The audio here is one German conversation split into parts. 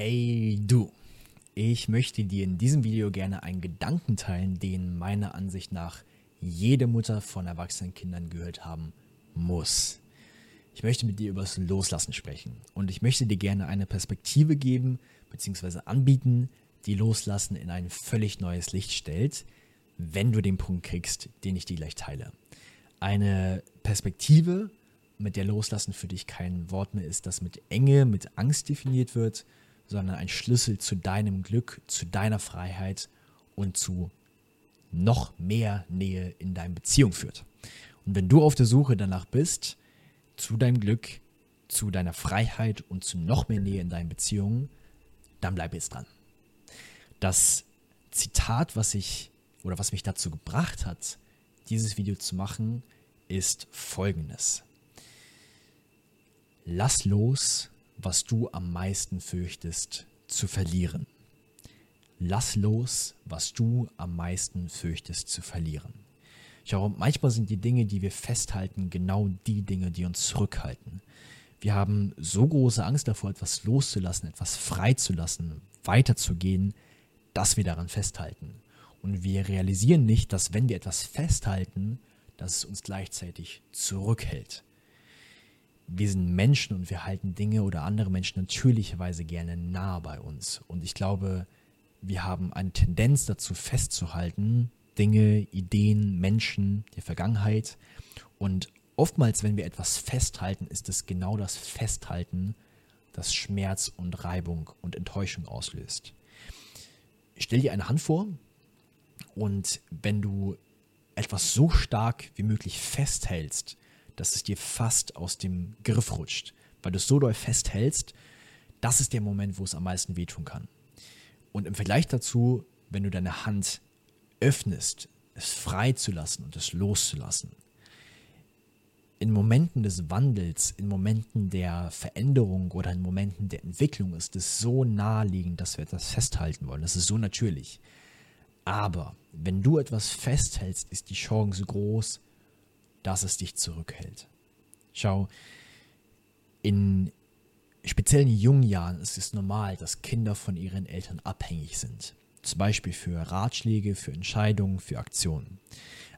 Hey du, ich möchte dir in diesem Video gerne einen Gedanken teilen, den meiner Ansicht nach jede Mutter von erwachsenen Kindern gehört haben muss. Ich möchte mit dir über das Loslassen sprechen und ich möchte dir gerne eine Perspektive geben bzw. anbieten, die Loslassen in ein völlig neues Licht stellt, wenn du den Punkt kriegst, den ich dir gleich teile. Eine Perspektive, mit der Loslassen für dich kein Wort mehr ist, das mit Enge, mit Angst definiert wird, sondern ein Schlüssel zu deinem Glück, zu deiner Freiheit und zu noch mehr Nähe in deiner Beziehung führt. Und wenn du auf der Suche danach bist, zu deinem Glück, zu deiner Freiheit und zu noch mehr Nähe in deinen Beziehungen, dann bleib jetzt dran. Das Zitat, was ich oder was mich dazu gebracht hat, dieses Video zu machen, ist folgendes. Lass los, was du am meisten fürchtest zu verlieren. Lass los, was du am meisten fürchtest zu verlieren. Schau, manchmal sind die Dinge, die wir festhalten, genau die Dinge, die uns zurückhalten. Wir haben so große Angst davor, etwas loszulassen, etwas freizulassen, weiterzugehen, dass wir daran festhalten. Und wir realisieren nicht, dass wenn wir etwas festhalten, dass es uns gleichzeitig zurückhält wir sind Menschen und wir halten Dinge oder andere Menschen natürlicherweise gerne nah bei uns. Und ich glaube, wir haben eine Tendenz dazu festzuhalten, Dinge, Ideen, Menschen, die Vergangenheit. Und oftmals, wenn wir etwas festhalten, ist es genau das Festhalten, das Schmerz und Reibung und Enttäuschung auslöst. Stell dir eine Hand vor und wenn du etwas so stark wie möglich festhältst, dass es dir fast aus dem Griff rutscht, weil du es so doll festhältst, das ist der Moment, wo es am meisten wehtun kann. Und im Vergleich dazu, wenn du deine Hand öffnest, es frei zu lassen und es loszulassen, in Momenten des Wandels, in Momenten der Veränderung oder in Momenten der Entwicklung ist es so naheliegend, dass wir etwas festhalten wollen. Das ist so natürlich. Aber wenn du etwas festhältst, ist die Chance groß, dass es dich zurückhält. Schau, in speziellen jungen Jahren ist es normal, dass Kinder von ihren Eltern abhängig sind. Zum Beispiel für Ratschläge, für Entscheidungen, für Aktionen.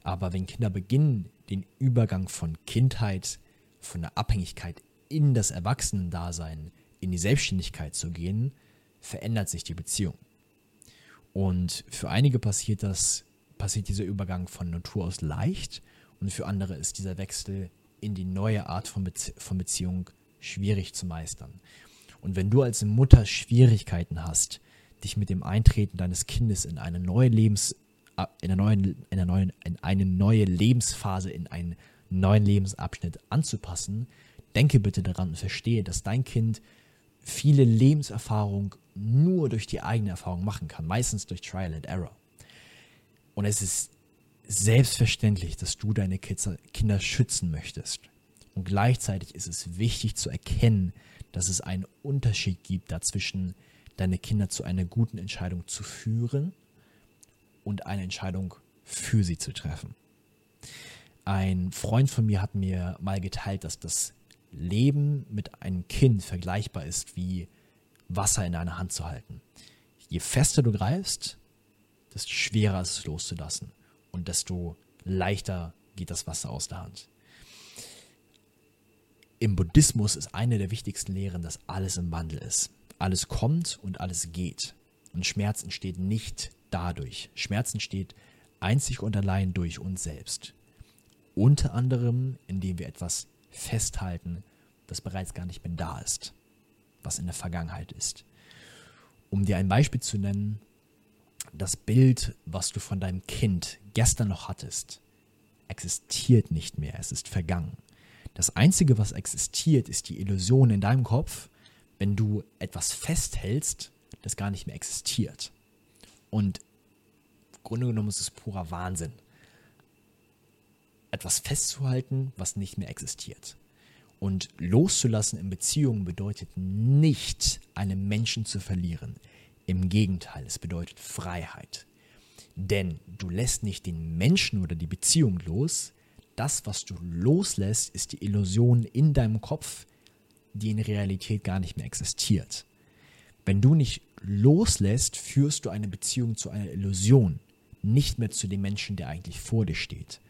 Aber wenn Kinder beginnen, den Übergang von Kindheit, von der Abhängigkeit in das Erwachsenendasein, in die Selbstständigkeit zu gehen, verändert sich die Beziehung. Und für einige passiert das, passiert dieser Übergang von Natur aus leicht und für andere ist dieser Wechsel in die neue Art von, Bezie von Beziehung schwierig zu meistern. Und wenn du als Mutter Schwierigkeiten hast, dich mit dem Eintreten deines Kindes in eine neue Lebens in eine neue, in eine neue, in eine neue Lebensphase, in einen neuen Lebensabschnitt anzupassen, denke bitte daran und verstehe, dass dein Kind viele Lebenserfahrungen nur durch die eigene Erfahrung machen kann, meistens durch Trial and Error. Und es ist selbstverständlich, dass du deine Kinder schützen möchtest. Und gleichzeitig ist es wichtig zu erkennen, dass es einen Unterschied gibt dazwischen, deine Kinder zu einer guten Entscheidung zu führen und eine Entscheidung für sie zu treffen. Ein Freund von mir hat mir mal geteilt, dass das Leben mit einem Kind vergleichbar ist wie Wasser in einer Hand zu halten. Je fester du greifst, desto schwerer ist es loszulassen und desto leichter geht das Wasser aus der Hand. Im Buddhismus ist eine der wichtigsten Lehren, dass alles im Wandel ist. Alles kommt und alles geht. Und Schmerz entsteht nicht dadurch. Schmerz entsteht einzig und allein durch uns selbst. Unter anderem, indem wir etwas festhalten, das bereits gar nicht mehr da ist, was in der Vergangenheit ist. Um dir ein Beispiel zu nennen, das Bild, was du von deinem Kind gestern noch hattest, existiert nicht mehr, es ist vergangen. Das Einzige, was existiert, ist die Illusion in deinem Kopf, wenn du etwas festhältst, das gar nicht mehr existiert. Und im Grunde genommen ist es purer Wahnsinn, etwas festzuhalten, was nicht mehr existiert. Und loszulassen in Beziehungen bedeutet nicht, einen Menschen zu verlieren. Im Gegenteil, es bedeutet Freiheit. Denn du lässt nicht den Menschen oder die Beziehung los. Das, was du loslässt, ist die Illusion in deinem Kopf, die in Realität gar nicht mehr existiert. Wenn du nicht loslässt, führst du eine Beziehung zu einer Illusion, nicht mehr zu dem Menschen, der eigentlich vor dir steht.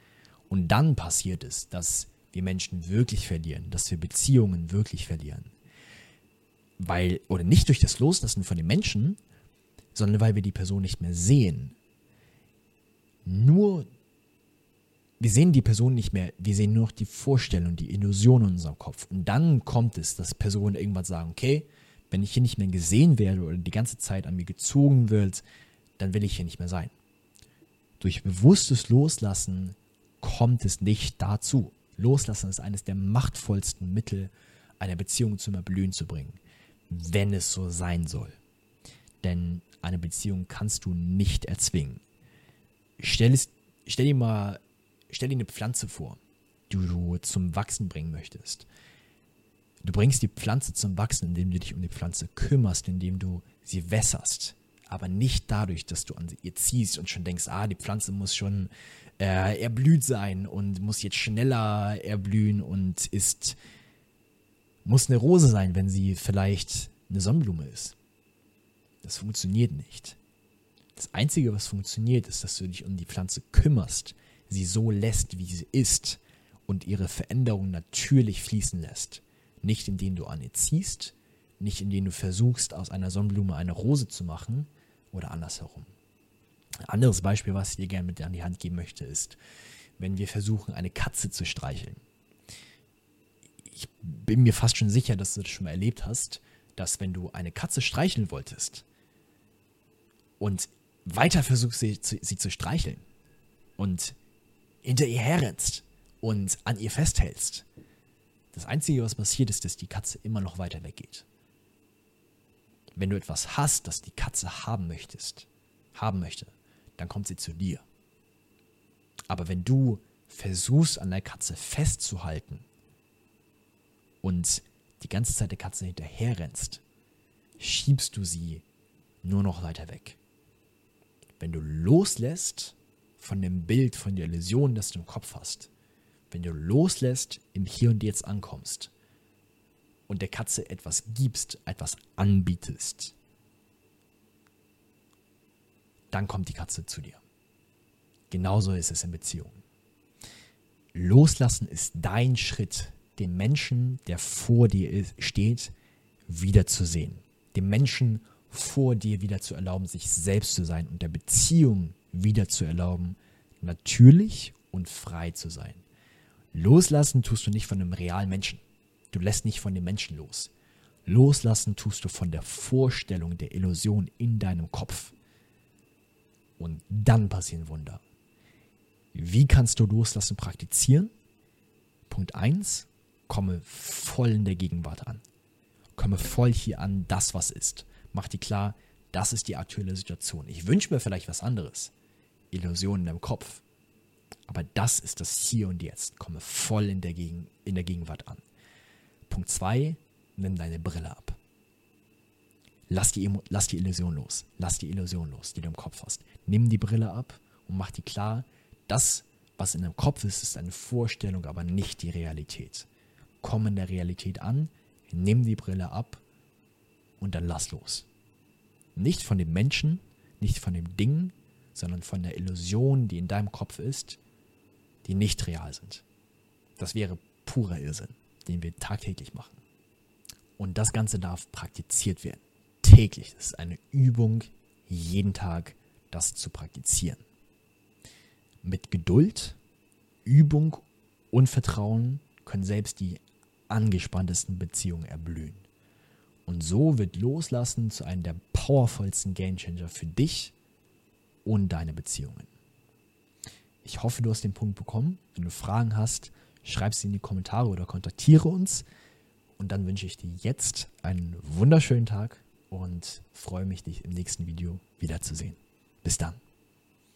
Und dann passiert es, dass wir Menschen wirklich verlieren, dass wir Beziehungen wirklich verlieren. Weil, oder nicht durch das Loslassen von den Menschen, sondern weil wir die Person nicht mehr sehen. Nur, wir sehen die Person nicht mehr, wir sehen nur noch die Vorstellung, die Illusion in unserem Kopf. Und dann kommt es, dass Personen irgendwann sagen, okay, wenn ich hier nicht mehr gesehen werde oder die ganze Zeit an mir gezogen wird, dann will ich hier nicht mehr sein. Durch bewusstes Loslassen kommt es nicht dazu. Loslassen ist eines der machtvollsten Mittel, eine Beziehung zum Erblühen zu bringen, wenn es so sein soll. Denn eine Beziehung kannst du nicht erzwingen. Stell, es, stell dir mal, stell dir eine Pflanze vor, die du zum Wachsen bringen möchtest. Du bringst die Pflanze zum Wachsen, indem du dich um die Pflanze kümmerst, indem du sie wässerst. Aber nicht dadurch, dass du an ihr ziehst und schon denkst, ah, die Pflanze muss schon äh, erblüht sein und muss jetzt schneller erblühen und ist, muss eine Rose sein, wenn sie vielleicht eine Sonnenblume ist. Das funktioniert nicht. Das Einzige, was funktioniert, ist, dass du dich um die Pflanze kümmerst, sie so lässt, wie sie ist und ihre Veränderung natürlich fließen lässt. Nicht indem du an ihr ziehst, nicht indem du versuchst, aus einer Sonnenblume eine Rose zu machen oder andersherum. Ein anderes Beispiel, was ich dir gerne mit an die Hand geben möchte, ist, wenn wir versuchen, eine Katze zu streicheln. Ich bin mir fast schon sicher, dass du das schon mal erlebt hast, dass wenn du eine Katze streicheln wolltest und weiter versuchst, sie zu, sie zu streicheln und hinter ihr herrennst und an ihr festhältst, das Einzige, was passiert, ist, dass die Katze immer noch weiter weggeht. Wenn du etwas hast, das die Katze haben möchtest, haben möchte, dann kommt sie zu dir. Aber wenn du versuchst, an der Katze festzuhalten und die ganze Zeit der Katze hinterher rennst, schiebst du sie nur noch weiter weg. Wenn du loslässt von dem Bild, von der Illusion, das du im Kopf hast, wenn du loslässt, im Hier und Jetzt ankommst und der Katze etwas gibst, etwas anbietest, dann kommt die Katze zu dir. Genauso ist es in Beziehungen. Loslassen ist dein Schritt, den Menschen, der vor dir steht, wiederzusehen. Dem Menschen vor dir wieder zu erlauben, sich selbst zu sein und der Beziehung wieder zu erlauben, natürlich und frei zu sein. Loslassen tust du nicht von einem realen Menschen. Du lässt nicht von dem Menschen los. Loslassen tust du von der Vorstellung der Illusion in deinem Kopf. Und dann passieren Wunder. Wie kannst du Loslassen praktizieren? Punkt 1. Komme voll in der Gegenwart an. Komme voll hier an, das was ist. Mach dir klar, das ist die aktuelle Situation. Ich wünsche mir vielleicht was anderes. Illusionen im Kopf. Aber das ist das Hier und Jetzt. Komme voll in der, Gegen in der Gegenwart an. Punkt 2. Nimm deine Brille ab. Lass die, lass die Illusion los. Lass die Illusion los, die du im Kopf hast. Nimm die Brille ab und mach dir klar, das, was in deinem Kopf ist, ist eine Vorstellung, aber nicht die Realität. Komm in der Realität an, nimm die Brille ab und dann lass los. Nicht von dem Menschen, nicht von dem Ding, sondern von der Illusion, die in deinem Kopf ist, die nicht real sind. Das wäre purer Irrsinn, den wir tagtäglich machen. Und das Ganze darf praktiziert werden. Täglich. Das ist eine Übung, jeden Tag das zu praktizieren. Mit Geduld, Übung und Vertrauen können selbst die angespanntesten Beziehungen erblühen. Und so wird Loslassen zu einem der powervollsten Gamechanger für dich und deine Beziehungen. Ich hoffe, du hast den Punkt bekommen. Wenn du Fragen hast, schreib sie in die Kommentare oder kontaktiere uns. Und dann wünsche ich dir jetzt einen wunderschönen Tag und freue mich, dich im nächsten Video wiederzusehen. Bis dann.